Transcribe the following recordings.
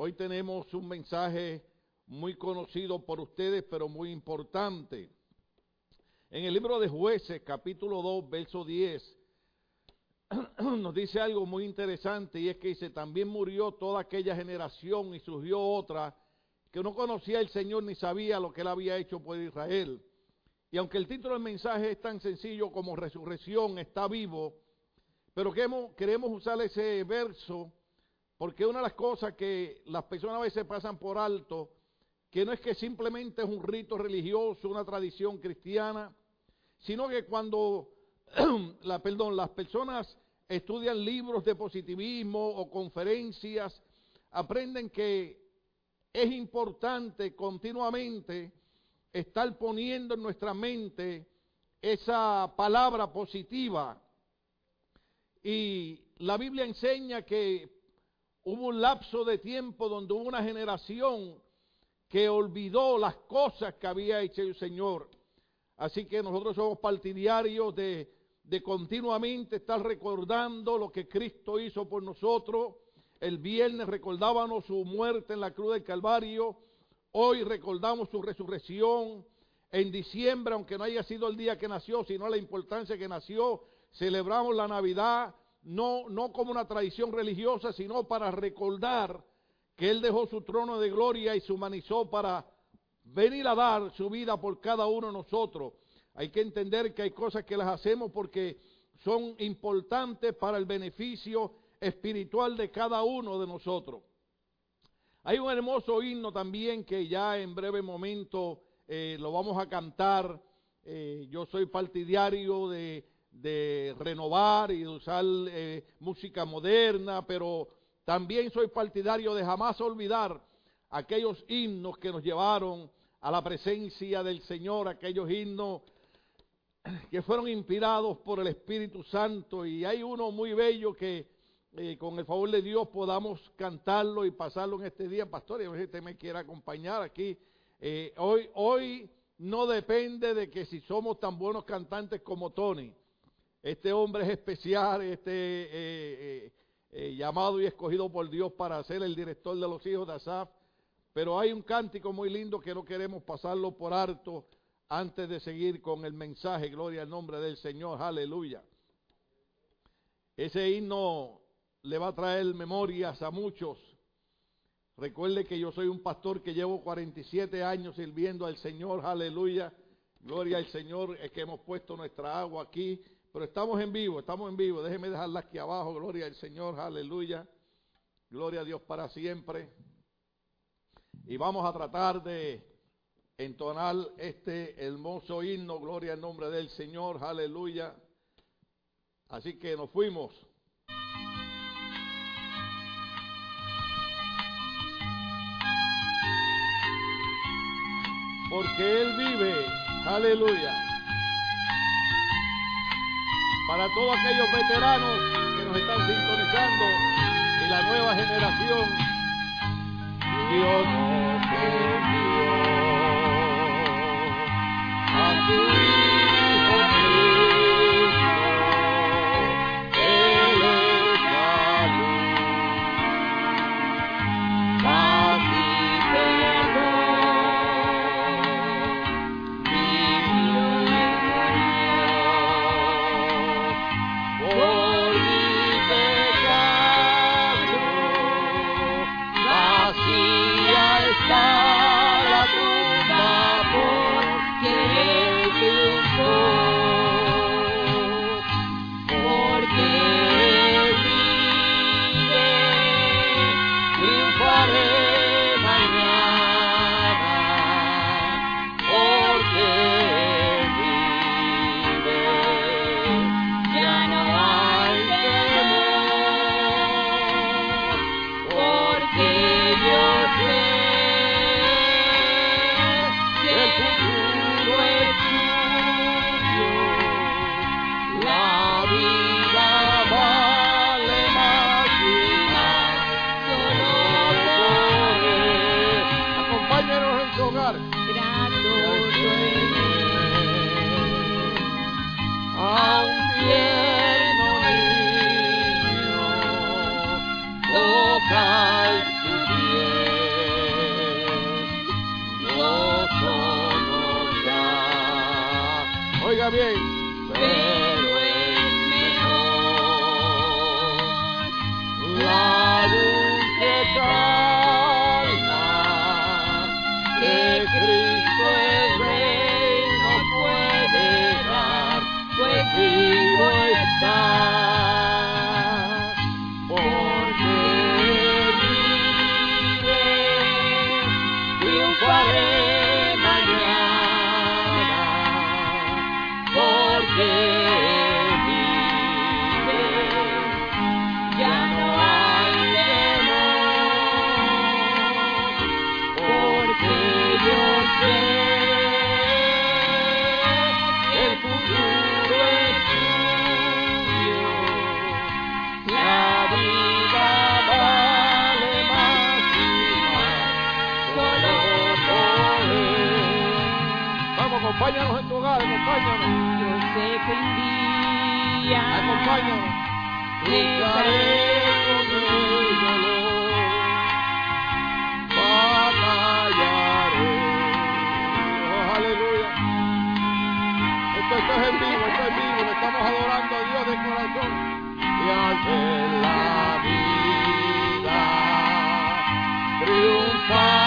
Hoy tenemos un mensaje muy conocido por ustedes, pero muy importante. En el libro de jueces, capítulo 2, verso 10, nos dice algo muy interesante y es que dice, también murió toda aquella generación y surgió otra que no conocía al Señor ni sabía lo que él había hecho por Israel. Y aunque el título del mensaje es tan sencillo como resurrección, está vivo, pero queremos usar ese verso porque una de las cosas que las personas a veces pasan por alto, que no es que simplemente es un rito religioso, una tradición cristiana, sino que cuando las personas estudian libros de positivismo o conferencias, aprenden que es importante continuamente estar poniendo en nuestra mente esa palabra positiva. Y la Biblia enseña que hubo un lapso de tiempo donde hubo una generación que olvidó las cosas que había hecho el Señor. Así que nosotros somos partidarios de, de continuamente estar recordando lo que Cristo hizo por nosotros. El viernes recordábamos su muerte en la cruz del Calvario. Hoy recordamos su resurrección. En diciembre, aunque no haya sido el día que nació, sino la importancia que nació, celebramos la Navidad, no, no como una tradición religiosa, sino para recordar que Él dejó su trono de gloria y se humanizó para venir a dar su vida por cada uno de nosotros. Hay que entender que hay cosas que las hacemos porque son importantes para el beneficio espiritual de cada uno de nosotros. Hay un hermoso himno también que ya en breve momento eh, lo vamos a cantar. Eh, yo soy partidario de, de, renovar y de usar eh, música moderna, pero también soy partidario de jamás olvidar aquellos himnos que nos llevaron a la presencia del Señor, aquellos himnos que fueron inspirados por el Espíritu Santo. Y hay uno muy bello que eh, con el favor de Dios podamos cantarlo y pasarlo en este día. Pastor, y si usted me quiere acompañar aquí. Eh, hoy, hoy no depende de que si somos tan buenos cantantes como Tony. Este hombre es especial, este eh, llamado y escogido por Dios para ser el director de los hijos de Asaf. Pero hay un cántico muy lindo que no queremos pasarlo por alto antes de seguir con el mensaje. Gloria al nombre del Señor. Aleluya. Ese himno le va a traer memorias a muchos. Recuerde que yo soy un pastor que llevo 47 años sirviendo al Señor. Aleluya. Gloria al Señor. Es que hemos puesto nuestra agua aquí. Pero estamos en vivo, estamos en vivo. Déjeme dejarla aquí abajo. Gloria al Señor. Aleluya. Gloria a Dios para siempre. Y vamos a tratar de entonar este hermoso himno, gloria al nombre del Señor, aleluya. Así que nos fuimos. Porque Él vive, aleluya. Para todos aquellos veteranos que nos están sintonizando y la nueva generación, Dios Yeah. Acompáñanos en tu hogar, acompáñanos. yo sé que un día Acompáñanos. Lucharé con el dolor. Batallaré. Oh, aleluya. Esto, esto es en vivo, esto es en vivo. Le estamos adorando a Dios de corazón. Y ver la vida triunfando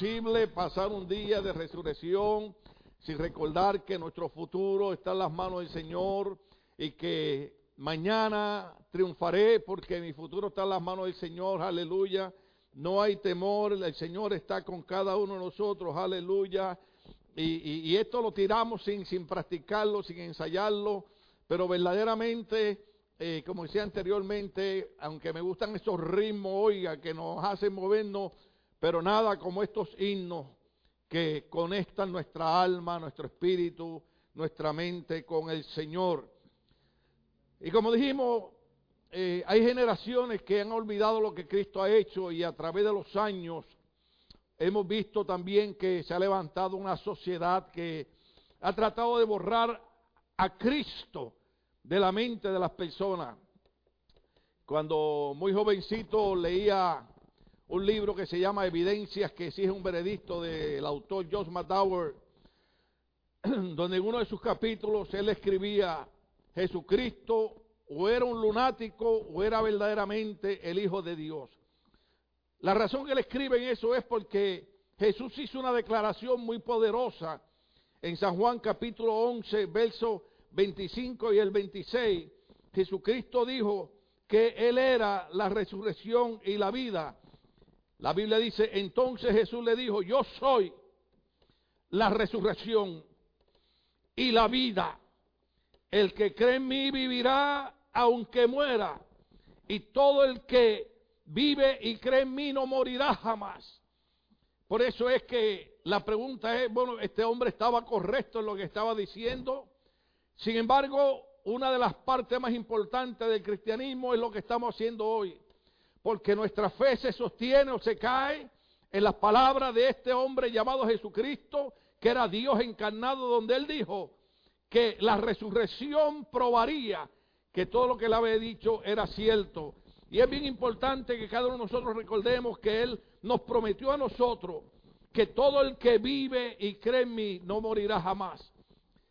Imposible pasar un día de resurrección sin recordar que nuestro futuro está en las manos del Señor y que mañana triunfaré porque mi futuro está en las manos del Señor, aleluya. No hay temor, el Señor está con cada uno de nosotros, aleluya. Y, esto lo tiramos sin, sin practicarlo, sin ensayarlo, pero verdaderamente, eh, como decía anteriormente, aunque me gustan estos ritmos, oiga, que nos hacen movernos, pero nada como estos himnos que conectan nuestra alma, nuestro espíritu, nuestra mente con el Señor. Y como dijimos, eh, hay generaciones que han olvidado lo que Cristo ha hecho y a través de los años hemos visto también que se ha levantado una sociedad que ha tratado de borrar a Cristo de la mente de las personas. Cuando muy jovencito leía un libro que se llama Evidencias, que es un veredicto del autor Josh McDowell, donde en uno de sus capítulos él escribía, Jesucristo o era un lunático o era verdaderamente el Hijo de Dios. La razón que él escribe en eso es porque Jesús hizo una declaración muy poderosa en San Juan capítulo 11, verso 25 y el 26. Jesucristo dijo que Él era la resurrección y la vida. La Biblia dice, entonces Jesús le dijo, yo soy la resurrección y la vida. El que cree en mí vivirá aunque muera. Y todo el que vive y cree en mí no morirá jamás. Por eso es que la pregunta es, bueno, este hombre estaba correcto en lo que estaba diciendo. Sin embargo, una de las partes más importantes del cristianismo es lo que estamos haciendo hoy. Porque nuestra fe se sostiene o se cae en las palabras de este hombre llamado Jesucristo, que era Dios encarnado, donde él dijo que la resurrección probaría que todo lo que él había dicho era cierto. Y es bien importante que cada uno de nosotros recordemos que Él nos prometió a nosotros que todo el que vive y cree en mí no morirá jamás.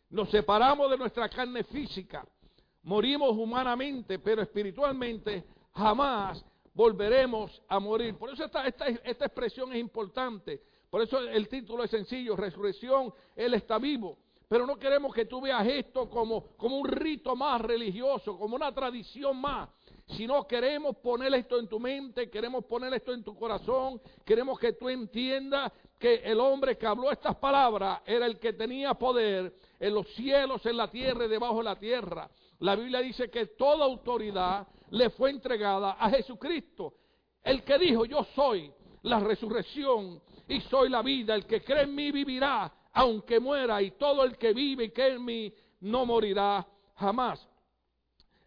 Nos separamos de nuestra carne física, morimos humanamente, pero espiritualmente jamás volveremos a morir. Por eso esta, esta, esta expresión es importante. Por eso el título es sencillo, resurrección, Él está vivo. pero no queremos que tú veas esto como, como un rito más religioso, como una tradición más, sino queremos poner esto en tu mente, queremos poner esto en tu corazón, queremos que tú entiendas que el hombre que habló estas palabras era el que tenía poder en los cielos, en la tierra y debajo de la tierra. La Biblia dice que toda autoridad le fue entregada a Jesucristo, el que dijo, yo soy la resurrección y soy la vida, el que cree en mí vivirá aunque muera, y todo el que vive y cree en mí no morirá jamás.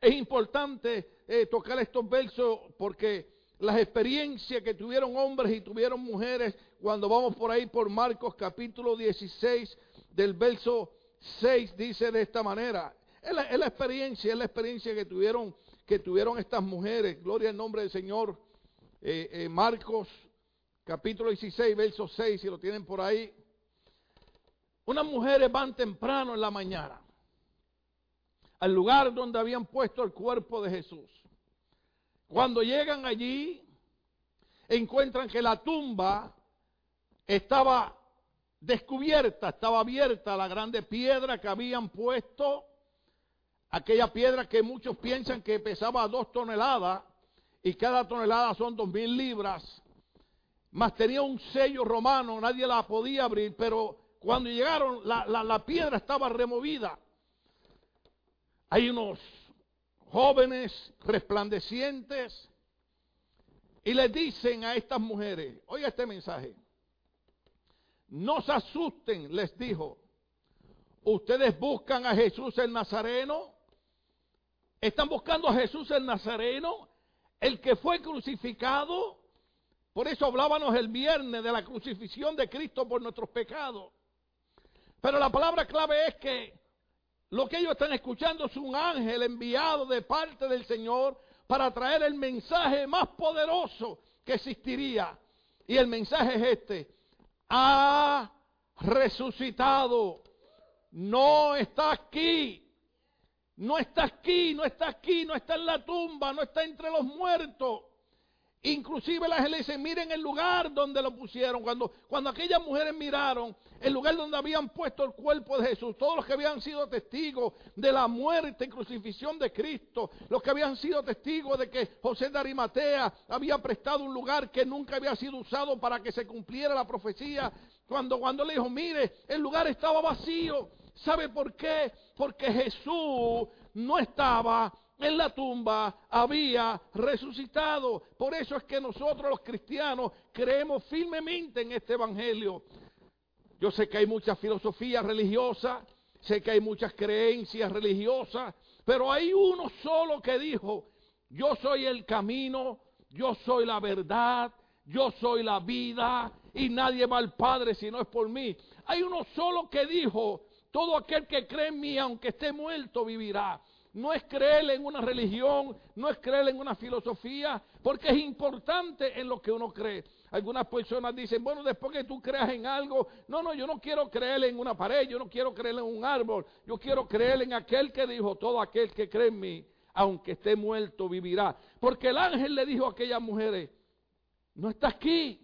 Es importante eh, tocar estos versos porque las experiencias que tuvieron hombres y tuvieron mujeres cuando vamos por ahí por Marcos capítulo 16 del verso 6 dice de esta manera. Es la, experiencia, es la experiencia que tuvieron, que tuvieron estas mujeres. Gloria al nombre del Señor. Eh, eh, Marcos capítulo 16, verso 6, si lo tienen por ahí. Unas mujeres van temprano en la mañana al lugar donde habían puesto el cuerpo de Jesús. Cuando llegan allí, encuentran que la tumba estaba descubierta, estaba abierta la grande piedra que habían puesto, aquella piedra que muchos piensan que pesaba dos toneladas y cada tonelada son dos mil libras, más tenía un sello romano, nadie la podía abrir, pero cuando llegaron la, la piedra estaba removida. Hay unos jóvenes resplandecientes y le dicen a estas mujeres, oiga este mensaje, no se asusten, les dijo, ustedes buscan a Jesús el Nazareno, están buscando a Jesús el Nazareno, el que fue crucificado, por eso hablábamos el viernes de la crucifixión de Cristo por nuestros pecados. Pero la palabra clave es que lo que ellos están escuchando es un ángel enviado de parte del Señor para traer el mensaje más poderoso que existiría. Y el mensaje es este. Ha resucitado. No está aquí. No está aquí, no está aquí, no está en la tumba, no está entre los muertos. Inclusive la gente dice, miren el lugar donde lo pusieron. Cuando, cuando aquellas mujeres miraron el lugar donde habían puesto el cuerpo de Jesús, todos los que habían sido testigos de la muerte y crucifixión de Cristo, los que habían sido testigos de que José de Arimatea había prestado un lugar que nunca había sido usado para que se cumpliera la profecía, cuando, cuando le dijo, mire, el lugar estaba vacío. ¿Sabe por qué? Porque Jesús no estaba en la tumba había resucitado. Por eso es que nosotros los cristianos creemos firmemente en este Evangelio. Yo sé que hay mucha filosofía religiosa, sé que hay muchas creencias religiosas, pero hay uno solo que dijo, yo soy el camino, yo soy la verdad, yo soy la vida y nadie va al Padre si no es por mí. Hay uno solo que dijo, todo aquel que cree en mí, aunque esté muerto, vivirá no es creer en una religión, no es creer en una filosofía, porque es importante en lo que uno cree. Algunas personas dicen, bueno, después que tú creas en algo, no, no, yo no quiero creer en una pared, yo no quiero creer en un árbol, yo quiero creer en aquel que dijo, todo aquel que cree en mí, aunque esté muerto, vivirá. Porque el ángel le dijo a aquellas mujeres, no está aquí,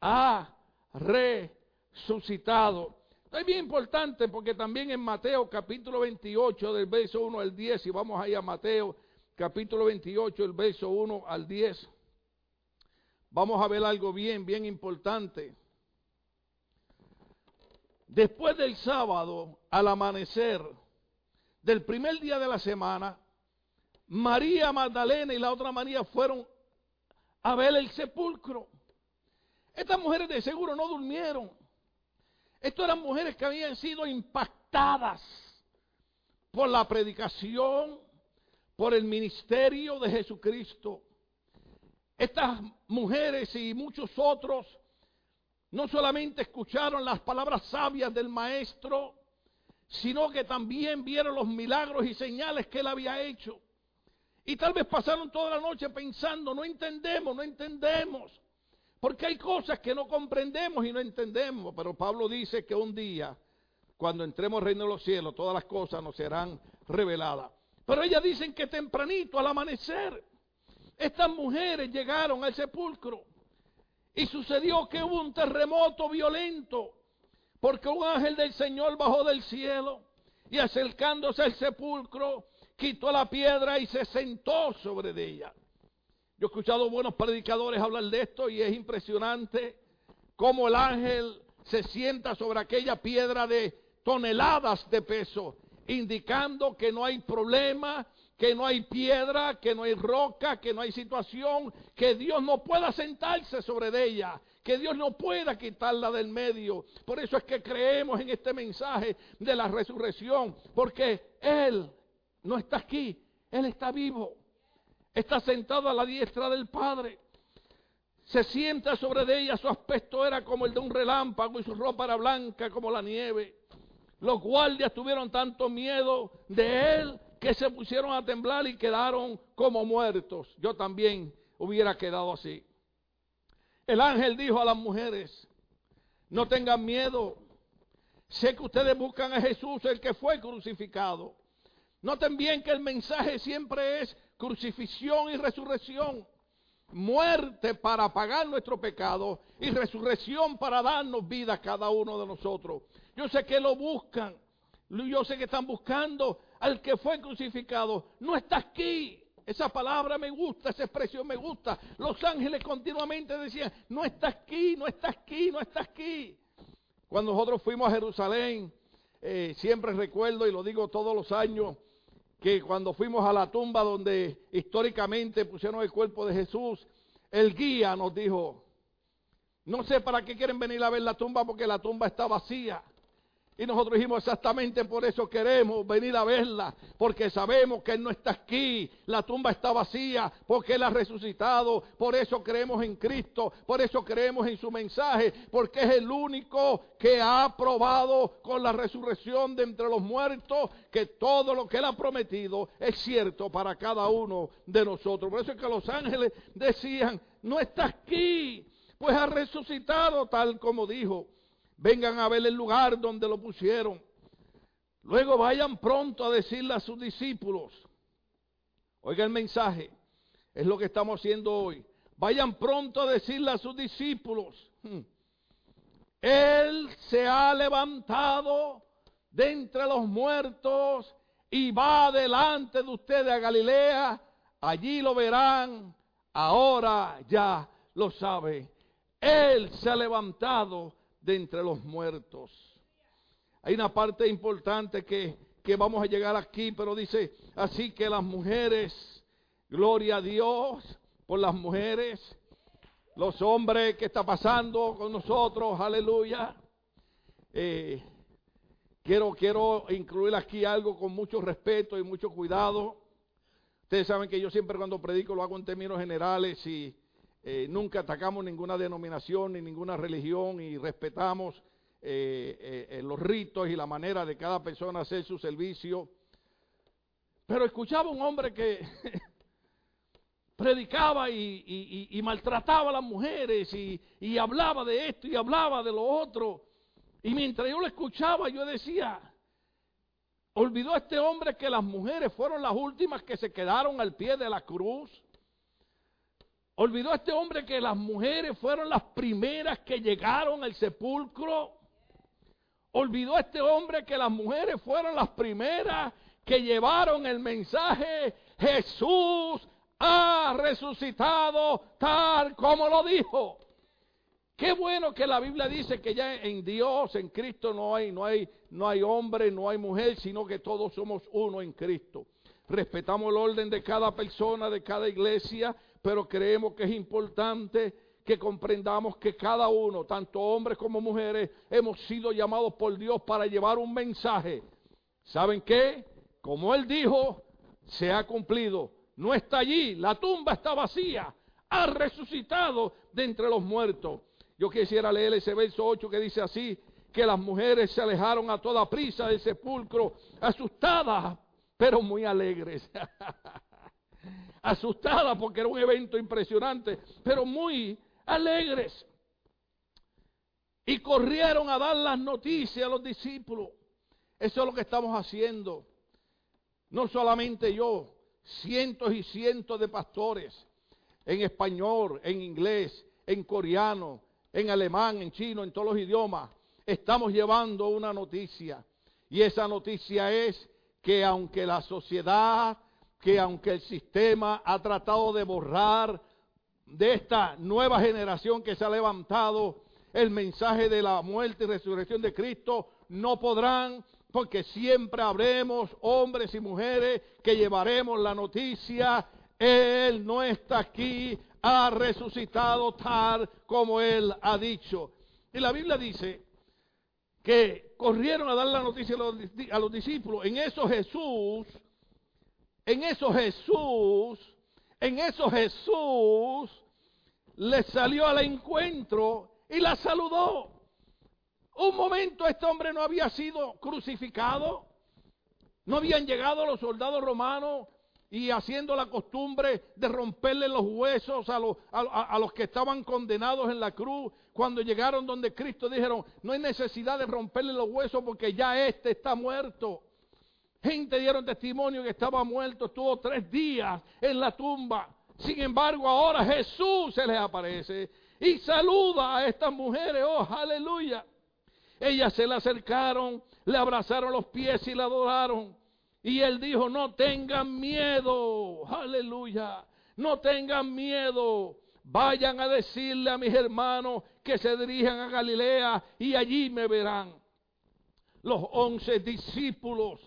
ha resucitado. Es bien importante porque también en Mateo capítulo 28 del verso 1 al 10, y vamos ahí a Mateo capítulo 28 el verso 1 al 10, vamos a ver algo bien, bien importante. Después del sábado, al amanecer del primer día de la semana, María Magdalena y la otra María fueron a ver el sepulcro. Estas mujeres de seguro no durmieron estas eran mujeres que habían sido impactadas por la predicación, por el ministerio de Jesucristo. Estas mujeres y muchos otros no solamente escucharon las palabras sabias del maestro, sino que también vieron los milagros y señales que él había hecho. Y tal vez pasaron toda la noche pensando, no entendemos, no entendemos. Porque hay cosas que no comprendemos y no entendemos, pero Pablo dice que un día, cuando entremos al reino de los cielos, todas las cosas nos serán reveladas. Pero ellas dicen que tempranito, al amanecer, estas mujeres llegaron al sepulcro y sucedió que hubo un terremoto violento. Porque un ángel del Señor bajó del cielo y acercándose al sepulcro, quitó la piedra y se sentó sobre ella. Yo he escuchado buenos predicadores hablar de esto y es impresionante cómo el ángel se sienta sobre aquella piedra de toneladas de peso, indicando que no hay problema, que no hay piedra, que no hay roca, que no hay situación, que Dios no pueda sentarse sobre ella, que Dios no pueda quitarla del medio. Por eso es que creemos en este mensaje de la resurrección, porque Él no está aquí, Él está vivo, está sentado a la diestra del Padre. Se sienta sobre ella, su aspecto era como el de un relámpago y su ropa era blanca como la nieve. Los guardias tuvieron tanto miedo de él que se pusieron a temblar y quedaron como muertos. Yo también hubiera quedado así. El ángel dijo a las mujeres, no tengan miedo. Sé que ustedes buscan a Jesús, el que fue crucificado. Noten bien que el mensaje siempre es crucifixión y resurrección muerte para pagar nuestro pecado y resurrección para darnos vida a cada uno de nosotros. Yo sé que lo buscan, yo sé que están buscando al que fue crucificado. No está aquí. Esa palabra me gusta, esa expresión me gusta. Los ángeles continuamente decían, no está aquí, no está aquí, no está aquí. Cuando nosotros fuimos a Jerusalén, eh, siempre recuerdo y lo digo todos los años, que cuando fuimos a la tumba donde históricamente pusieron el cuerpo de Jesús, el guía nos dijo, no sé para qué quieren venir a ver la tumba porque la tumba está vacía. Y nosotros dijimos exactamente por eso queremos venir a verla, porque sabemos que Él no está aquí, la tumba está vacía, porque Él ha resucitado, por eso creemos en Cristo, por eso creemos en su mensaje, porque es el único que ha probado con la resurrección de entre los muertos que todo lo que Él ha prometido es cierto para cada uno de nosotros. Por eso es que los ángeles decían, no está aquí, pues ha resucitado tal como dijo vengan a ver el lugar donde lo pusieron. Luego vayan pronto a decirle a sus discípulos, oiga el mensaje, es lo que estamos haciendo hoy. Vayan pronto a decirle a sus discípulos, hmm, Él se ha levantado de entre los muertos y va delante de ustedes a Galilea, allí lo verán, ahora ya lo sabe. Él se ha levantado de entre los muertos. Hay una parte importante que, que vamos a llegar aquí, pero dice, así que las mujeres, gloria a Dios por las mujeres, los hombres que está pasando con nosotros, aleluya. Eh, quiero, quiero incluir aquí algo con mucho respeto y mucho cuidado. Ustedes saben que yo siempre cuando predico lo hago en términos generales y eh, nunca atacamos ninguna denominación ni ninguna religión y respetamos eh, eh, los ritos y la manera de cada persona hacer su servicio. Pero escuchaba un hombre que predicaba y, maltrataba a las mujeres y, y hablaba de esto y hablaba de lo otro. Y mientras yo lo escuchaba, yo decía, olvidó este hombre que las mujeres fueron las últimas que se quedaron al pie de la cruz. Olvidó este hombre que las mujeres fueron las primeras que llegaron al sepulcro. Olvidó este hombre que las mujeres fueron las primeras que llevaron el mensaje. Jesús ha resucitado tal como lo dijo. Qué bueno que la Biblia dice que ya en Dios, en Cristo no hay, no hay, no hay hombre, no hay mujer, sino que todos somos uno en Cristo. Respetamos el orden de cada persona, de cada iglesia, pero creemos que es importante que comprendamos que cada uno, tanto hombres como mujeres, hemos sido llamados por Dios para llevar un mensaje. ¿Saben qué? Como Él dijo, se ha cumplido. No está allí, la tumba está vacía. Ha resucitado de entre los muertos. Yo quisiera leer ese verso 8 que dice así, que las mujeres se alejaron a toda prisa del sepulcro, asustadas, pero muy alegres. asustadas porque era un evento impresionante, pero muy alegres. Y corrieron a dar las noticias a los discípulos. Eso es lo que estamos haciendo. No solamente yo, cientos y cientos de pastores en español, en inglés, en coreano, en alemán, en chino, en todos los idiomas. estamos llevando una noticia. Y esa noticia es que aunque la sociedad, que aunque el sistema ha tratado de borrar de esta nueva generación que se ha levantado el mensaje de la muerte y resurrección de Cristo, no podrán, porque siempre habremos hombres y mujeres que llevaremos la noticia, Él no está aquí, ha resucitado tal como Él ha dicho. Y la Biblia dice que corrieron a dar la noticia a los, a los discípulos. En eso Jesús, en eso Jesús, en eso Jesús les salió al encuentro y la saludó. Un momento este hombre no había sido crucificado, no habían llegado los soldados romanos y haciendo la costumbre de romperle los huesos a los, a los que estaban condenados en la cruz. Cuando llegaron donde Cristo dijeron, no hay necesidad de romperle los huesos porque ya este está muerto. Gente dieron testimonio que estaba muerto, estuvo tres días en la tumba. Sin embargo, ahora Jesús se les aparece y saluda a estas mujeres. Oh, aleluya. Ellas se le acercaron, le abrazaron los pies y la adoraron. Y él dijo, no tengan miedo. Aleluya. No tengan miedo. Vayan a decirle a mis hermanos que se dirijan a Galilea y allí me verán. Los once discípulos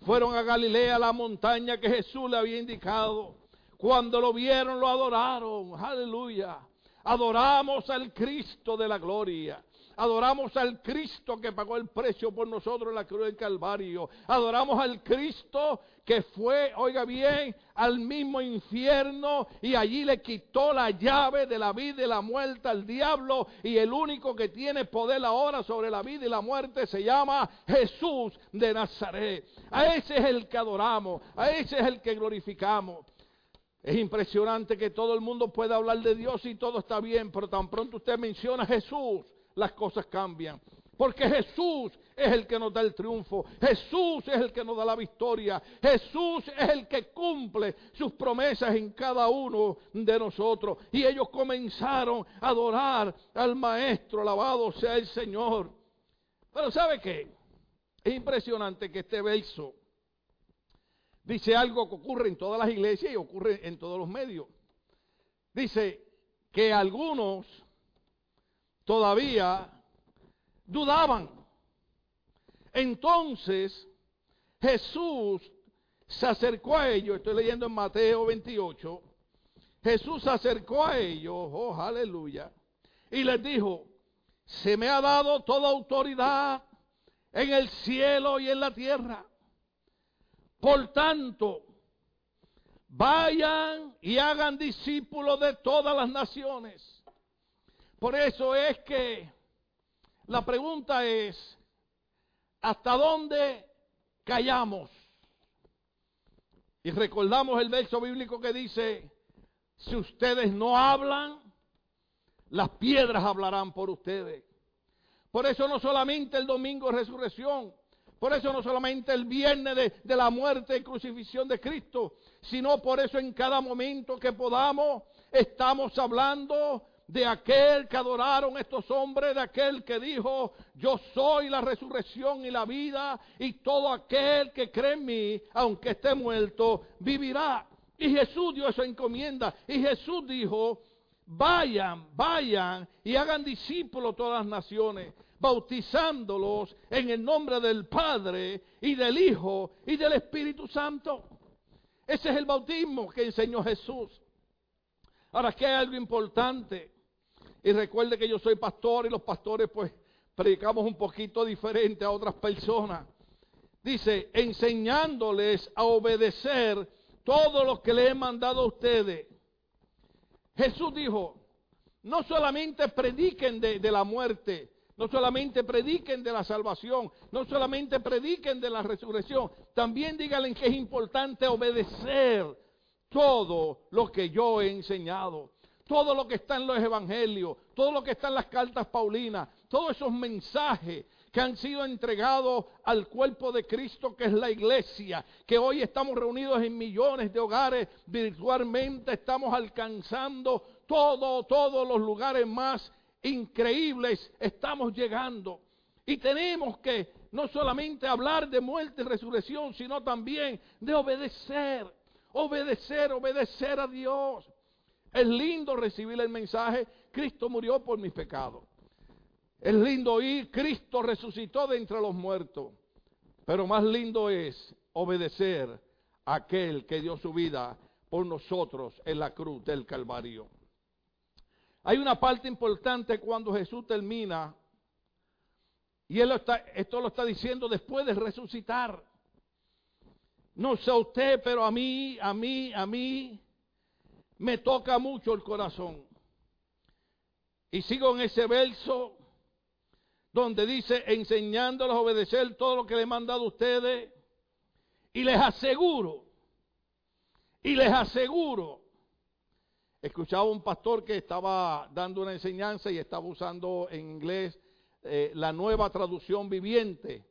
fueron a Galilea, la montaña que Jesús le había indicado. Cuando lo vieron, lo adoraron. Aleluya. Adoramos al Cristo de la gloria. Adoramos al Cristo que pagó el precio por nosotros en la cruz del Calvario. Adoramos al Cristo que fue, oiga bien, al mismo infierno y allí le quitó la llave de la vida y la muerte al diablo. Y el único que tiene poder ahora sobre la vida y la muerte se llama Jesús de Nazaret. A ese es el que adoramos, a ese es el que glorificamos. Es impresionante que todo el mundo pueda hablar de Dios y todo está bien, pero tan pronto usted menciona a Jesús, las cosas cambian. Porque Jesús es el que nos da el triunfo. Jesús es el que nos da la victoria. Jesús es el que cumple sus promesas en cada uno de nosotros. Y ellos comenzaron a adorar al Maestro. Alabado sea el Señor. Pero ¿sabe qué? Es impresionante que este verso dice algo que ocurre en todas las iglesias y ocurre en todos los medios. Dice que algunos todavía dudaban. Entonces Jesús se acercó a ellos, estoy leyendo en Mateo 28, Jesús se acercó a ellos, oh aleluya, y les dijo, se me ha dado toda autoridad en el cielo y en la tierra. Por tanto, vayan y hagan discípulos de todas las naciones. Por eso es que la pregunta es, ¿hasta dónde callamos? Y recordamos el verso bíblico que dice, si ustedes no hablan, las piedras hablarán por ustedes. Por eso no solamente el domingo de resurrección, por eso no solamente el viernes de, de, la muerte y crucifixión de Cristo, sino por eso en cada momento que podamos estamos hablando de aquel que adoraron estos hombres, de aquel que dijo, yo soy la resurrección y la vida, y todo aquel que cree en mí, aunque esté muerto, vivirá. Y Jesús dio esa encomienda, y Jesús dijo, vayan, vayan y hagan discípulos todas las naciones, bautizándolos en el nombre del Padre y del Hijo y del Espíritu Santo. Ese es el bautismo que enseñó Jesús. Ahora, aquí hay algo importante. Y recuerde que yo soy pastor y los pastores pues predicamos un poquito diferente a otras personas. Dice, enseñándoles a obedecer todo lo que le he mandado a ustedes. Jesús dijo, no solamente prediquen de, la muerte, no solamente prediquen de la salvación, no solamente prediquen de la resurrección, también díganle que es importante obedecer todo lo que yo he enseñado todo lo que está en los evangelios, todo lo que está en las cartas paulinas, todos esos mensajes que han sido entregados al cuerpo de Cristo que es la iglesia, que hoy estamos reunidos en millones de hogares virtualmente, estamos alcanzando todo, todos los lugares más increíbles, estamos llegando. Y tenemos que no solamente hablar de muerte y resurrección, sino también de obedecer, obedecer, obedecer a Dios. Es lindo recibir el mensaje, Cristo murió por mis pecados. Es lindo oír, Cristo resucitó de entre los muertos. Pero más lindo es obedecer a aquel que dio su vida por nosotros en la cruz del Calvario. Hay una parte importante cuando Jesús termina, y él está, esto lo está diciendo después de resucitar. No sé usted, pero a mí, a mí, a mí, me toca mucho el corazón. Y sigo en ese verso donde dice, enseñándolos a obedecer todo lo que le he a ustedes. Y les aseguro, y les aseguro, escuchaba un pastor que estaba dando una enseñanza y estaba usando en inglés eh, la nueva traducción viviente.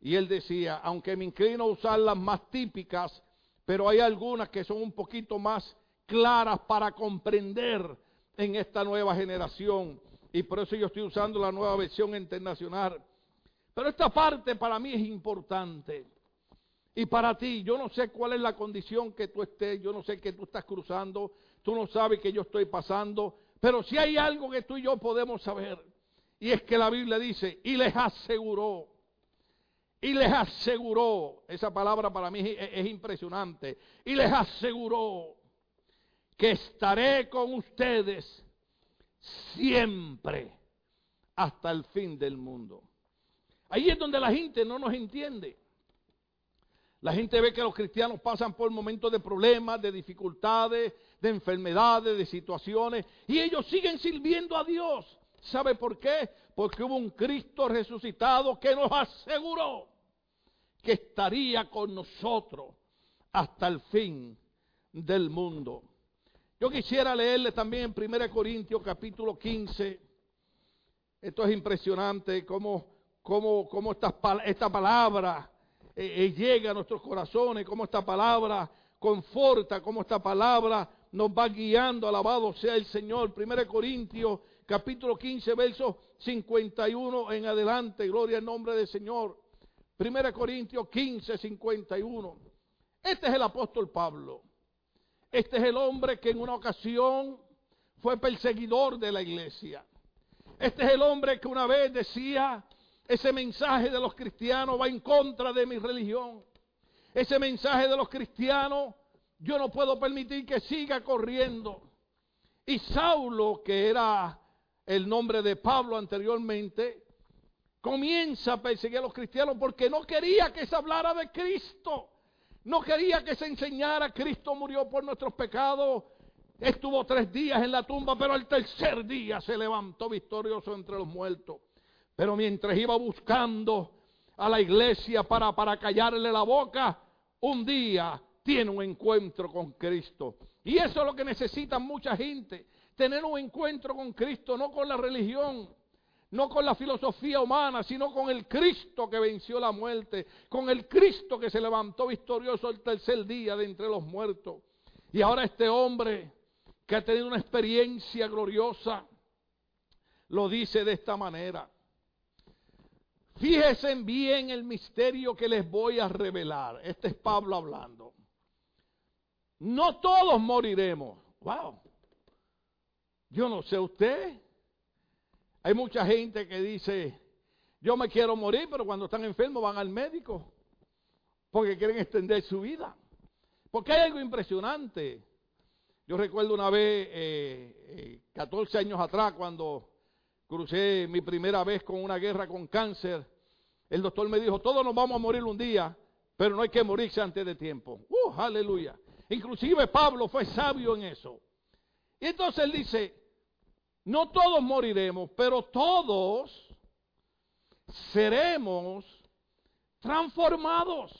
Y él decía, aunque me inclino a usar las más típicas, pero hay algunas que son un poquito más claras para comprender en esta nueva generación. Y por eso yo estoy usando la nueva versión internacional. Pero esta parte para mí es importante. Y para ti, yo no sé cuál es la condición que tú estés, yo no sé qué tú estás cruzando, tú no sabes que yo estoy pasando, pero si hay algo que tú y yo podemos saber, y es que la Biblia dice, y les aseguró, y les aseguró, esa palabra para mí es, es impresionante, y les aseguró que estaré con ustedes siempre hasta el fin del mundo. Ahí es donde la gente no nos entiende. La gente ve que los cristianos pasan por momentos de problemas, de dificultades, de enfermedades, de situaciones, y ellos siguen sirviendo a Dios. ¿Sabe por qué? Porque hubo un Cristo resucitado que nos aseguró que estaría con nosotros hasta el fin del mundo. Yo quisiera leerle también en 1 Corintios capítulo 15. Esto es impresionante, cómo, cómo, cómo esta, esta palabra eh, eh, llega a nuestros corazones, cómo esta palabra conforta, cómo esta palabra nos va guiando, alabado sea el Señor. 1 Corintios capítulo 15, verso 51 en adelante, gloria al nombre del Señor. 1 Corintios 15, 51. Este es el apóstol Pablo. Este es el hombre que en una ocasión fue perseguidor de la iglesia. Este es el hombre que una vez decía, ese mensaje de los cristianos va en contra de mi religión. Ese mensaje de los cristianos yo no puedo permitir que siga corriendo. Y Saulo, que era el nombre de Pablo anteriormente, comienza a perseguir a los cristianos porque no quería que se hablara de Cristo. No quería que se enseñara, Cristo murió por nuestros pecados, estuvo tres días en la tumba, pero al tercer día se levantó victorioso entre los muertos. Pero mientras iba buscando a la iglesia para, para callarle la boca, un día tiene un encuentro con Cristo. Y eso es lo que necesita mucha gente, tener un encuentro con Cristo, no con la religión, no con la filosofía humana, sino con el Cristo que venció la muerte, con el Cristo que se levantó victorioso el tercer día de entre los muertos. Y ahora este hombre que ha tenido una experiencia gloriosa, lo dice de esta manera. Fíjense bien el misterio que les voy a revelar. Este es Pablo hablando. No todos moriremos. Wow. Yo no sé usted. Hay mucha gente que dice, yo me quiero morir, pero cuando están enfermos van al médico porque quieren extender su vida. Porque hay algo impresionante. Yo recuerdo una vez, eh, 14 eh, años atrás, cuando crucé mi primera vez con una guerra con cáncer, el doctor me dijo, todos nos vamos a morir un día, pero no hay que morirse antes de tiempo. ¡Uh, aleluya! Inclusive Pablo fue sabio en eso. Y entonces él dice, no todos moriremos, pero todos seremos transformados.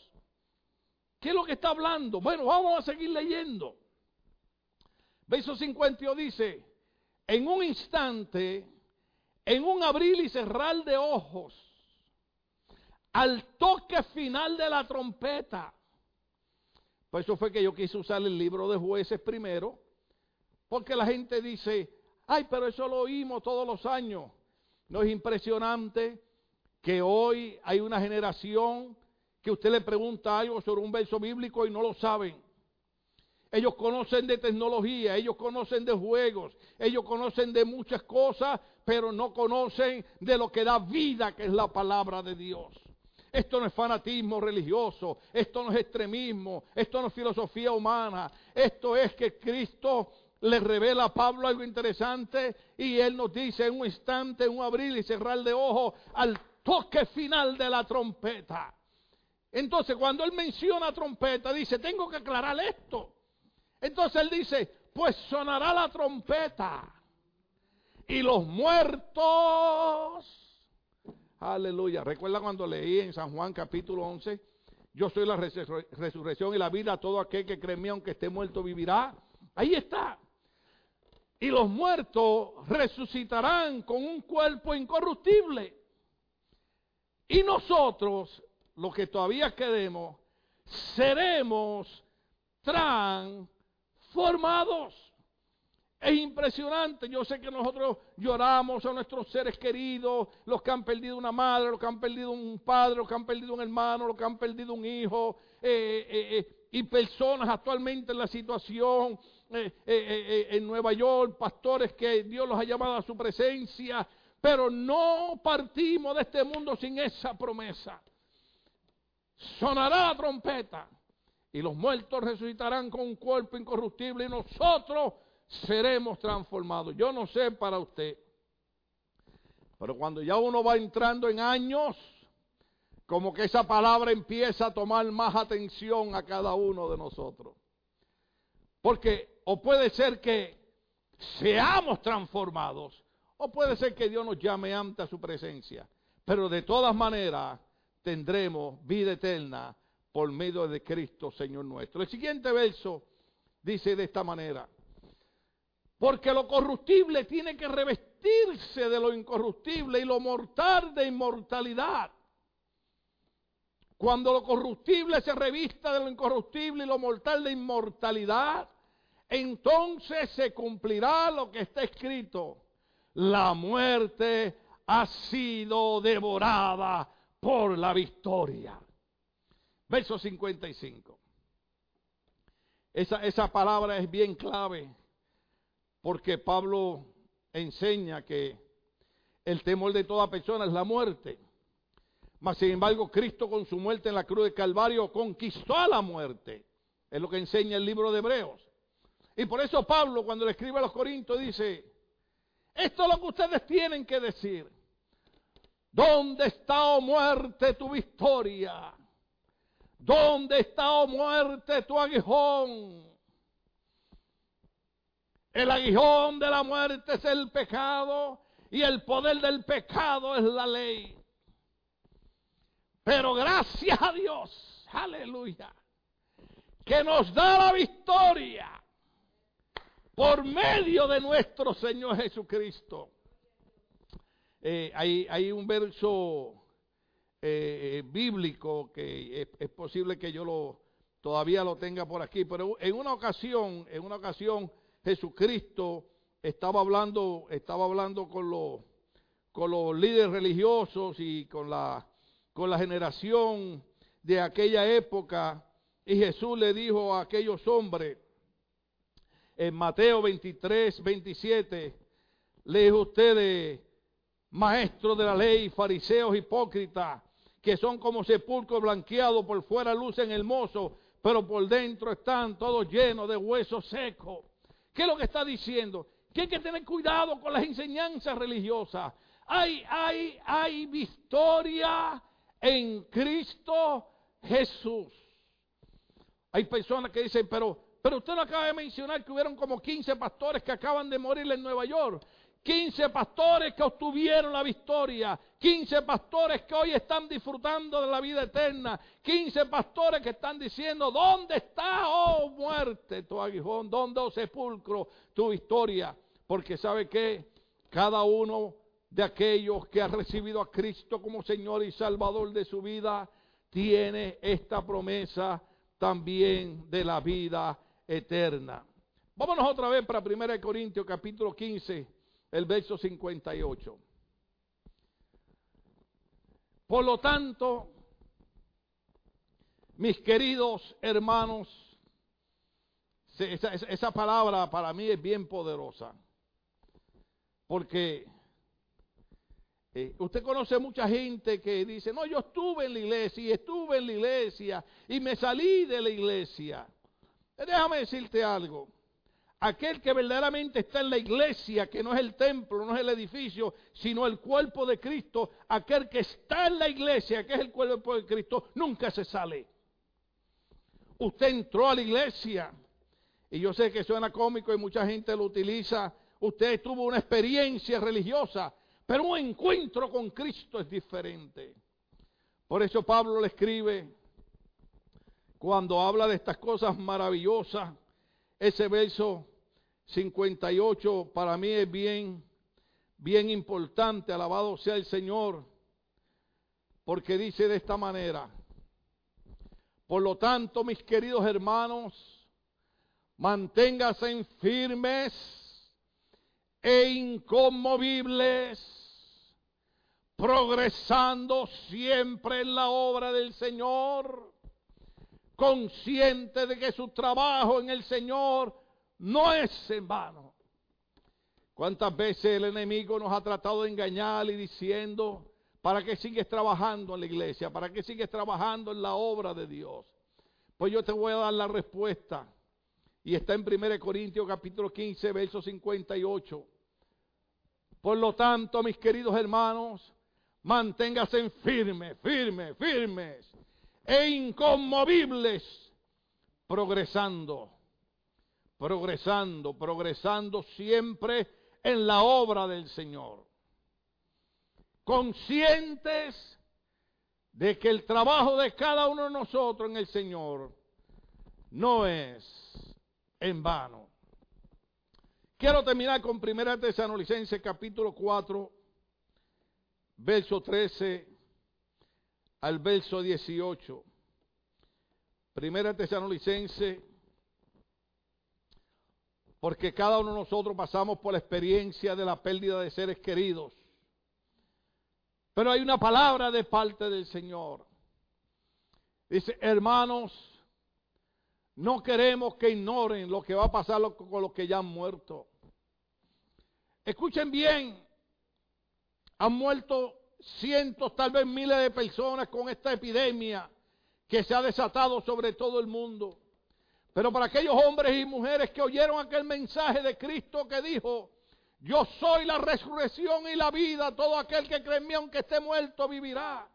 ¿Qué es lo que está hablando? Bueno, vamos a seguir leyendo. Verso 52 dice, en un instante, en un abrir y cerrar de ojos, al toque final de la trompeta. Por eso fue que yo quise usar el libro de jueces primero, porque la gente dice, Ay, pero eso lo oímos todos los años. ¿No es impresionante que hoy hay una generación que usted le pregunta algo sobre un verso bíblico y no lo saben. Ellos conocen de tecnología, ellos conocen de juegos, ellos conocen de muchas cosas, pero no conocen de lo que da vida, que es la palabra de Dios. Esto no es fanatismo religioso, esto no es extremismo, esto no es filosofía humana, esto es que Cristo le revela a Pablo algo interesante y él nos dice en un instante, en un abrir y cerrar de ojo, al toque final de la trompeta. Entonces cuando él menciona trompeta, dice, tengo que aclarar esto. Entonces él dice, pues sonará la trompeta y los muertos. Aleluya. Recuerda cuando leí en San Juan capítulo 11, yo soy la resurrección y la vida, todo aquel que cree mí, aunque esté muerto, vivirá. Ahí está. Y los muertos resucitarán con un cuerpo incorruptible. Y nosotros, los que todavía quedemos, seremos transformados. Es impresionante. Yo sé que nosotros lloramos a nuestros seres queridos, los que han perdido una madre, los que han perdido un padre, los que han perdido un hermano, los que han perdido un hijo, eh, eh, eh, y personas actualmente en la situación en Nueva York, pastores que Dios los ha llamado a su presencia, pero no partimos de este mundo sin esa promesa. Sonará la trompeta y los muertos resucitarán con un cuerpo incorruptible y nosotros seremos transformados. Yo no sé para usted, pero cuando ya uno va entrando en años, como que esa palabra empieza a tomar más atención a cada uno de nosotros. Porque o puede ser que seamos transformados, o puede ser que Dios nos llame ante su presencia. Pero de todas maneras tendremos vida eterna por medio de Cristo, Señor nuestro. El siguiente verso dice de esta manera, porque lo corruptible tiene que revestirse de lo incorruptible y lo mortal de inmortalidad. Cuando lo corruptible se revista de lo incorruptible y lo mortal de inmortalidad, entonces se cumplirá lo que está escrito. La muerte ha sido devorada por la victoria. Verso 55. Esa, esa palabra es bien clave porque Pablo enseña que el temor de toda persona es la muerte. Mas sin embargo, Cristo con su muerte en la cruz de Calvario conquistó a la muerte. Es lo que enseña el libro de Hebreos. Y por eso Pablo, cuando le escribe a los Corintios, dice, esto es lo que ustedes tienen que decir. ¿Dónde está, oh muerte, tu victoria? ¿Dónde está, oh muerte, tu aguijón? El aguijón de la muerte es el pecado y el poder del pecado es la ley. Pero gracias a Dios, aleluya, que nos da la victoria por medio de nuestro Señor Jesucristo. Eh, hay, un verso eh, bíblico que es, posible que yo lo todavía lo tenga por aquí, pero en una ocasión, en una ocasión Jesucristo estaba hablando, estaba hablando con los, con los líderes religiosos y con la, con la generación de aquella época. Y Jesús le dijo a aquellos hombres, en Mateo 23, 27, le dijo ustedes, maestros de la ley, fariseos hipócritas, que son como sepulcros blanqueados, por fuera lucen hermosos, pero por dentro están todos llenos de huesos secos. ¿Qué es lo que está diciendo? Que hay que tener cuidado con las enseñanzas religiosas. Hay, hay, hay victoria en Cristo Jesús. Hay personas que dicen, pero, pero usted lo acaba de mencionar que hubieron como 15 pastores que acaban de morir en Nueva York. 15 pastores que obtuvieron la victoria, 15 pastores que hoy están disfrutando de la vida eterna, 15 pastores que están diciendo, ¿dónde está, oh muerte, tu aguijón? ¿Dónde, oh sepulcro, tu victoria? Porque sabe que cada uno de aquellos que ha recibido a Cristo como Señor y Salvador de su vida, tiene esta promesa también de la vida eterna. Vámonos otra vez para 1 Corintios capítulo 15 el verso 58. Por lo tanto, mis queridos hermanos, esa, palabra para mí es bien poderosa. Porque eh, usted conoce mucha gente que dice, no, yo estuve en la iglesia y estuve en la iglesia y me salí de la iglesia. Déjame decirte algo. Aquel que verdaderamente está en la iglesia, que no es el templo, no es el edificio, sino el cuerpo de Cristo, aquel que está en la iglesia, que es el cuerpo de Cristo, nunca se sale. Usted entró a la iglesia, y yo sé que suena cómico y mucha gente lo utiliza. Usted tuvo una experiencia religiosa, pero un encuentro con Cristo es diferente. Por eso Pablo le escribe, cuando habla de estas cosas maravillosas, ese verso 58 para mí es bien, bien importante, alabado sea el Señor, porque dice de esta manera, por lo tanto, mis queridos hermanos, manténganse firmes e inconmovibles, progresando siempre en la obra del Señor, consciente de que su trabajo en el Señor no es en vano. ¿Cuántas veces el enemigo nos ha tratado de engañar y diciendo, ¿para qué sigues trabajando en la iglesia? ¿Para qué sigues trabajando en la obra de Dios? Pues yo te voy a dar la respuesta. Y está en 1 Corintios capítulo 15, verso 58. Por lo tanto, mis queridos hermanos, manténgase firmes, firmes, firmes e inconmovibles, progresando, progresando, progresando siempre en la obra del Señor. Conscientes de que el trabajo de cada uno de nosotros en el Señor no es en vano. Quiero terminar con Primera Tesanolicense capítulo 4, verso 13 al verso 18. Primera Tesanolicense, porque cada uno de nosotros pasamos por la experiencia de la pérdida de seres queridos. Pero hay una palabra de parte del Señor. Dice, hermanos, no queremos que ignoren lo que va a pasar con los que ya han muerto. Escuchen bien, han muerto cientos, tal vez miles de personas con esta epidemia que se ha desatado sobre todo el mundo. Pero para aquellos hombres y mujeres que oyeron aquel mensaje de Cristo que dijo, yo soy la resurrección y la vida, todo aquel que cree en mí, aunque esté muerto, vivirá.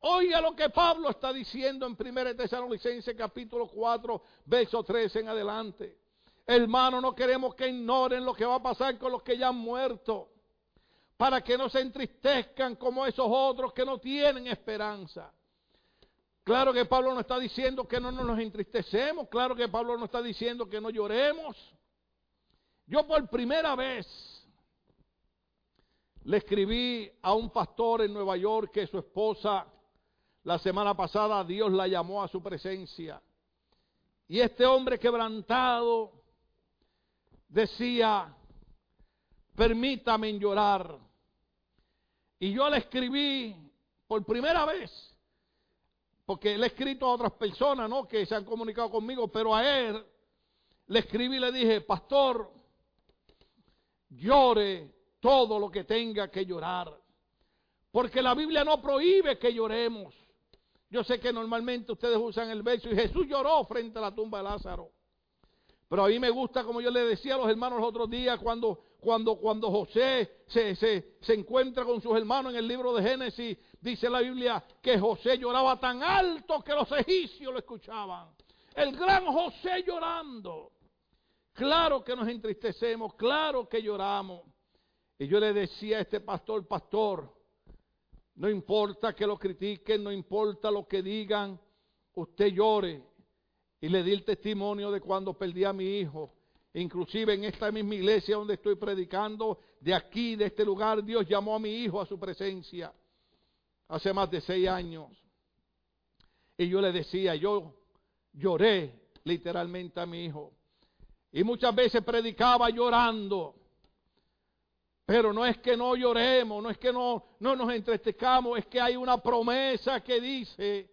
Oiga lo que Pablo está diciendo en 1 Tesalonicenses capítulo 4, verso 13 en adelante. Hermano, no queremos que ignoren lo que va a pasar con los que ya han muerto, para que no se entristezcan como esos otros que no tienen esperanza. Claro que Pablo no está diciendo que no nos entristecemos, claro que Pablo no está diciendo que no lloremos. Yo por primera vez le escribí a un pastor en Nueva York que su esposa la semana pasada Dios la llamó a su presencia. Y este hombre quebrantado decía, permítame llorar. Y yo le escribí por primera vez, porque le he escrito a otras personas, ¿no? Que se han comunicado conmigo, pero a él le escribí y le dije, pastor, llore todo lo que tenga que llorar. Porque la Biblia no prohíbe que lloremos. Yo sé que normalmente ustedes usan el verso y Jesús lloró frente a la tumba de Lázaro. Pero a mí me gusta, como yo le decía a los hermanos los otros días, cuando, cuando, cuando José se, se, se encuentra con sus hermanos en el libro de Génesis, dice la Biblia que José lloraba tan alto que los egipcios lo escuchaban. El gran José llorando. Claro que nos entristecemos, claro que lloramos. Y yo le decía a este pastor, pastor, no importa que lo critiquen, no importa lo que digan, usted llore. Y le di el testimonio de cuando perdí a mi hijo. Inclusive en esta misma iglesia donde estoy predicando, de aquí, de este lugar, Dios llamó a mi hijo a su presencia hace más de seis años. Y yo le decía, yo lloré literalmente a mi hijo. Y muchas veces predicaba llorando. Pero no es que no lloremos, no es que no, no nos entristezcamos, es que hay una promesa que dice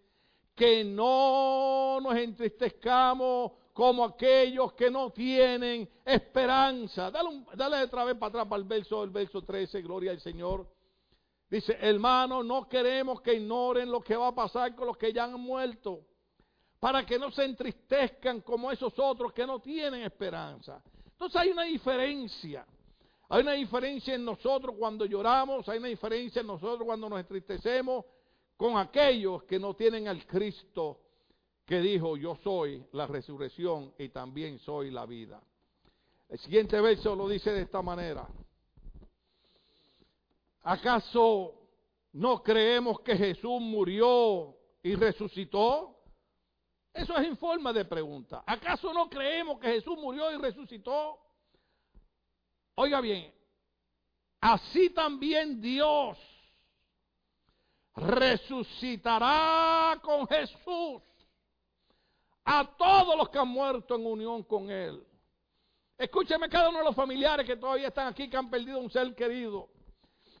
que no nos entristezcamos como aquellos que no tienen esperanza. Dale, otra vez para atrás para el verso, el verso 13, gloria al Señor. Dice, hermano, no queremos que ignoren lo que va a pasar con los que ya han muerto, para que no se entristezcan como esos otros que no tienen esperanza. Entonces hay una diferencia. Hay una diferencia en nosotros cuando lloramos, hay una diferencia en nosotros cuando nos entristecemos con aquellos que no tienen al Cristo que dijo, yo soy la resurrección y también soy la vida. El siguiente verso lo dice de esta manera. ¿Acaso no creemos que Jesús murió y resucitó? Eso es en forma de pregunta. ¿Acaso no creemos que Jesús murió y resucitó? Oiga bien, así también Dios resucitará con Jesús a todos los que han muerto en unión con Él. Escúcheme cada uno de los familiares que todavía están aquí, que han perdido un ser querido.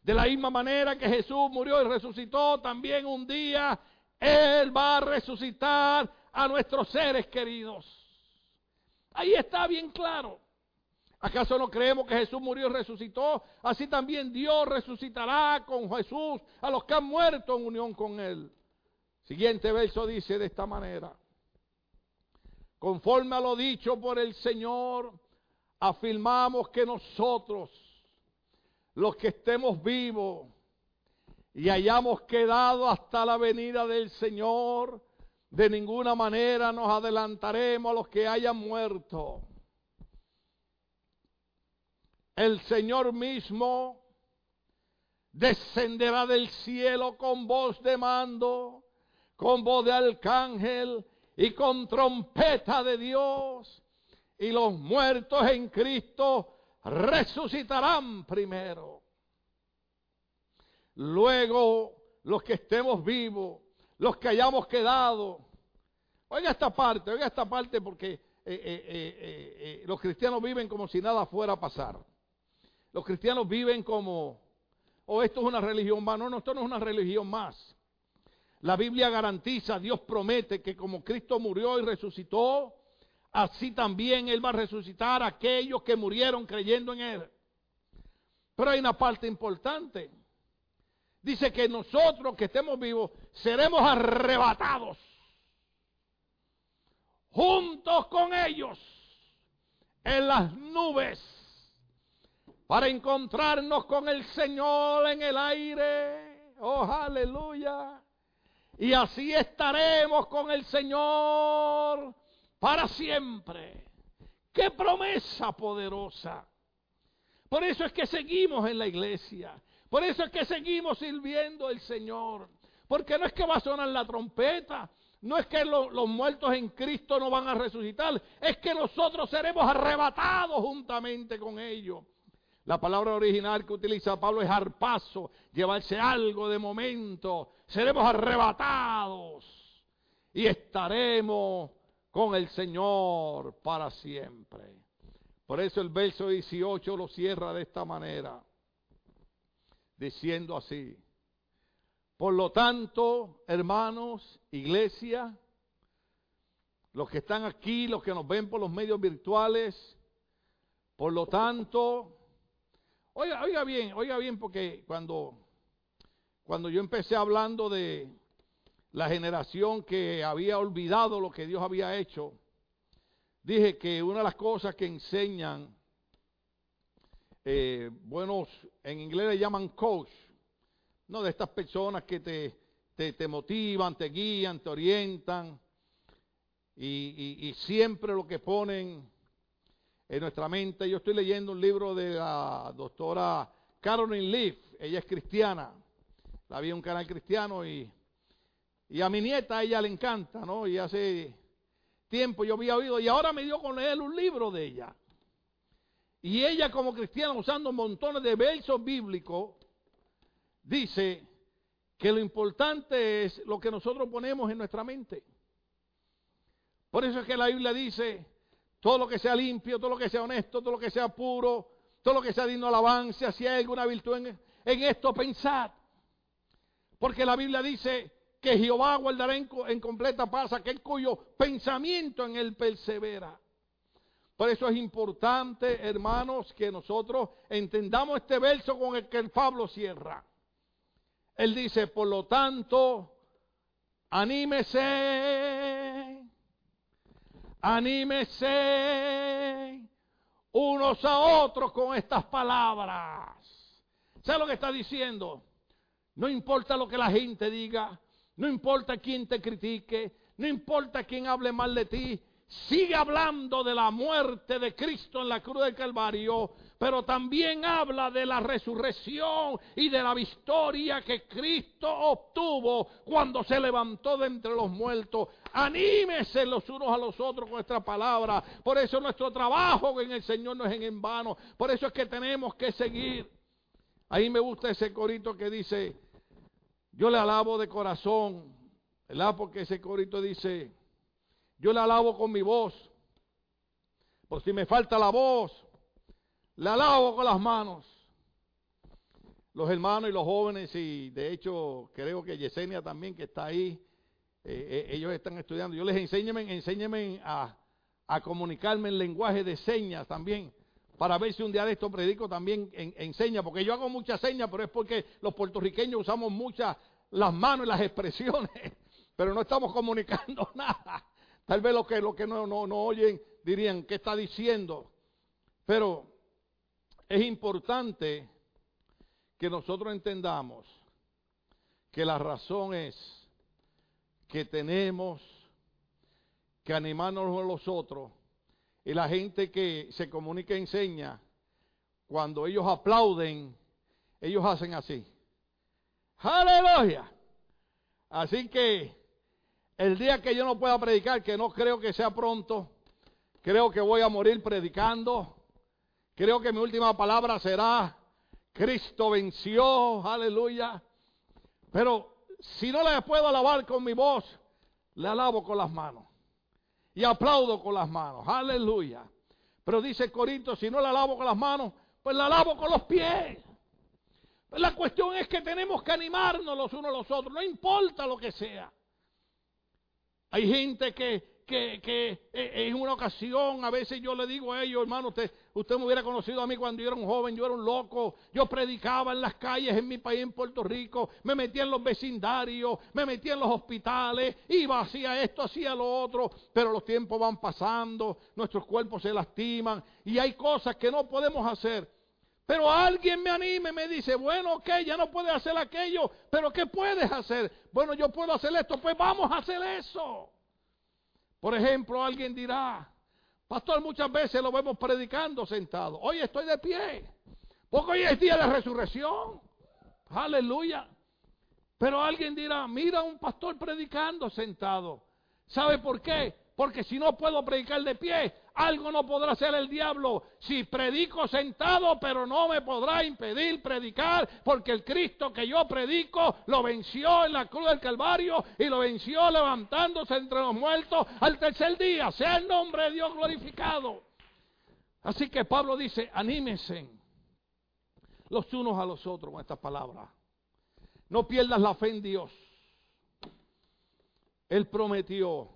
De la misma manera que Jesús murió y resucitó, también un día Él va a resucitar a nuestros seres queridos. Ahí está bien claro. ¿Acaso no creemos que Jesús murió y resucitó? Así también Dios resucitará con Jesús a los que han muerto en unión con Él. Siguiente verso dice de esta manera. Conforme a lo dicho por el Señor, afirmamos que nosotros, los que estemos vivos y hayamos quedado hasta la venida del Señor, de ninguna manera nos adelantaremos a los que hayan muerto. El Señor mismo descenderá del cielo con voz de mando, con voz de arcángel y con trompeta de Dios. Y los muertos en Cristo resucitarán primero. Luego los que estemos vivos, los que hayamos quedado. Oiga esta parte, oiga esta parte porque eh, eh, eh, eh, los cristianos viven como si nada fuera a pasar. Los cristianos viven como, o esto es una religión más. No, no, esto no es una religión más. La Biblia garantiza, Dios promete que como Cristo murió y resucitó, así también Él va a resucitar a aquellos que murieron creyendo en Él. Pero hay una parte importante. Dice que nosotros que estemos vivos seremos arrebatados juntos con ellos en las nubes para encontrarnos con el Señor en el aire. Oh, aleluya. Y así estaremos con el Señor para siempre. Qué promesa poderosa. Por eso es que seguimos en la iglesia. Por eso es que seguimos sirviendo al Señor. Porque no es que va a sonar la trompeta. No es que lo, los muertos en Cristo no van a resucitar. Es que nosotros seremos arrebatados juntamente con ellos. La palabra original que utiliza Pablo es arpazo, llevarse algo de momento. Seremos arrebatados y estaremos con el Señor para siempre. Por eso el verso 18 lo cierra de esta manera, diciendo así. Por lo tanto, hermanos, iglesia, los que están aquí, los que nos ven por los medios virtuales, por lo tanto, Oiga, oiga bien, oiga bien, porque cuando, cuando yo empecé hablando de la generación que había olvidado lo que Dios había hecho, dije que una de las cosas que enseñan, eh, buenos, en inglés le llaman coach, no de estas personas que te, te, te motivan, te guían, te orientan, y, siempre lo que ponen en nuestra mente. Yo estoy leyendo un libro de la doctora Caroline Leaf, ella es cristiana, la vi en un canal cristiano y, y a mi nieta ella le encanta, ¿no? Y hace tiempo yo había oído y ahora me dio con leer un libro de ella. Y ella como cristiana usando montones de versos bíblicos, dice que lo importante es lo que nosotros ponemos en nuestra mente. Por eso es que la Biblia dice, todo lo que sea limpio, todo lo que sea honesto, todo lo que sea puro, todo lo que sea digno de alabanza, si hay alguna virtud en, esto, pensad. Porque la Biblia dice que Jehová guardará en, en completa paz aquel cuyo pensamiento en él persevera. Por eso es importante, hermanos, que nosotros entendamos este verso con el que el Pablo cierra. Él dice, por lo tanto, anímese, anímese unos a otros con estas palabras. ¿Sabe lo que está diciendo? No importa lo que la gente diga, no importa quién te critique, no importa quién hable mal de ti, sigue hablando de la muerte de Cristo en la cruz del Calvario, pero también habla de la resurrección y de la victoria que Cristo obtuvo cuando se levantó de entre los muertos. Anímese los unos a los otros con nuestra palabra. Por eso nuestro trabajo en el Señor no es en vano. Por eso es que tenemos que seguir. Ahí me gusta ese corito que dice, yo le alabo de corazón, ¿verdad? Porque ese corito dice, yo le alabo con mi voz. Por si me falta la voz, le alabo con las manos. Los hermanos y los jóvenes, y de hecho creo que Yesenia también que está ahí, eh, eh, ellos están estudiando. Yo les enséñeme, enséñeme a, comunicarme en lenguaje de señas también, para ver si un día de esto predico también en, en porque yo hago muchas señas, pero es porque los puertorriqueños usamos muchas las manos y las expresiones, pero no estamos comunicando nada. Tal vez los que, lo que no, no, no oyen dirían, ¿qué está diciendo? Pero es importante que nosotros entendamos que la razón es que tenemos que animarnos a los otros y la gente que se comunica y enseña, cuando ellos aplauden, ellos hacen así. Aleluya. Así que el día que yo no pueda predicar, que no creo que sea pronto, creo que voy a morir predicando. Creo que mi última palabra será, Cristo venció, aleluya. Pero si no le puedo alabar con mi voz, le alabo con las manos. Y aplaudo con las manos, aleluya. Pero dice Corinto, si no le alabo con las manos, pues le alabo con los pies. La cuestión es que tenemos que animarnos los unos a los otros, no importa lo que sea. Hay gente que, que, que eh, en una ocasión, a veces yo le digo a ellos, hermano, usted, usted me hubiera conocido a mí cuando yo era un joven, yo era un loco, yo predicaba en las calles en mi país, en Puerto Rico, me metía en los vecindarios, me metía en los hospitales, iba, hacía esto, hacía lo otro, pero los tiempos van pasando, nuestros cuerpos se lastiman y hay cosas que no podemos hacer. Pero alguien me anime, me dice, bueno, ok, ya no puedes hacer aquello, pero ¿qué puedes hacer? Bueno, yo puedo hacer esto, pues vamos a hacer eso. Por ejemplo, alguien dirá, pastor, muchas veces lo vemos predicando sentado. Hoy estoy de pie, porque hoy es día de resurrección. Aleluya. Pero alguien dirá, mira un pastor predicando sentado. ¿Sabe por qué? Porque si no puedo predicar de pie, algo no podrá hacer el diablo. Si predico sentado, pero no me podrá impedir predicar, porque el Cristo que yo predico lo venció en la cruz del Calvario y lo venció levantándose entre los muertos al tercer día. Sea el nombre de Dios glorificado. Así que Pablo dice, anímense los unos a los otros con estas palabras. No pierdas la fe en Dios. Él prometió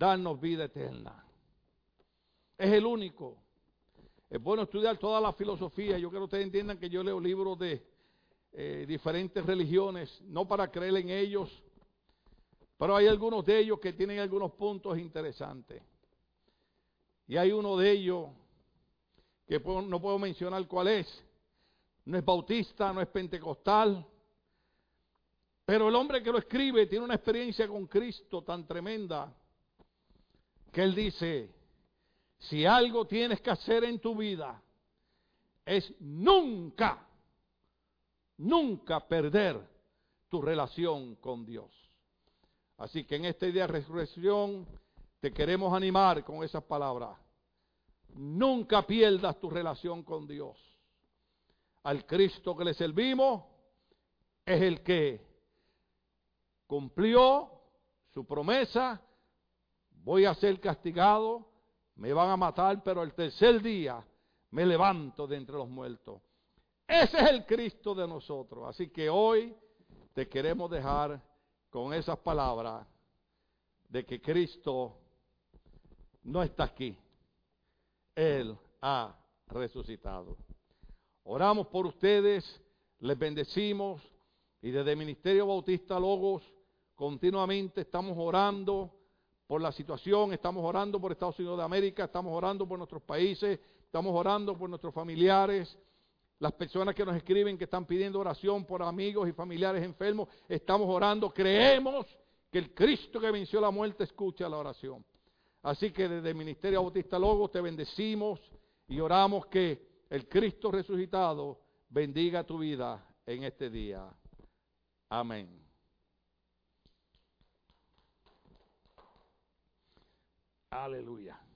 darnos vida eterna. Es el único. Es bueno estudiar toda la filosofía. Yo quiero que ustedes entiendan que yo leo libros de eh, diferentes religiones, no para creer en ellos, pero hay algunos de ellos que tienen algunos puntos interesantes. Y hay uno de ellos que no puedo mencionar cuál es. No es bautista, no es pentecostal. Pero el hombre que lo escribe tiene una experiencia con Cristo tan tremenda que él dice, si algo tienes que hacer en tu vida, es nunca, nunca perder tu relación con Dios. Así que en este día de resurrección te queremos animar con esas palabras. Nunca pierdas tu relación con Dios. Al Cristo que le servimos es el que cumplió su promesa voy a ser castigado, me van a matar, pero el tercer día me levanto de entre los muertos. Ese es el Cristo de nosotros. Así que hoy te queremos dejar con esas palabras de que Cristo no está aquí. Él ha resucitado. Oramos por ustedes, les bendecimos y desde el Ministerio Bautista Logos continuamente estamos orando por la situación, estamos orando por Estados Unidos de América, estamos orando por nuestros países, estamos orando por nuestros familiares, las personas que nos escriben que están pidiendo oración por amigos y familiares enfermos, estamos orando, creemos que el Cristo que venció la muerte escucha la oración. Así que desde el Ministerio Bautista Logos te bendecimos y oramos que el Cristo resucitado bendiga tu vida en este día. Amén. Aleluya.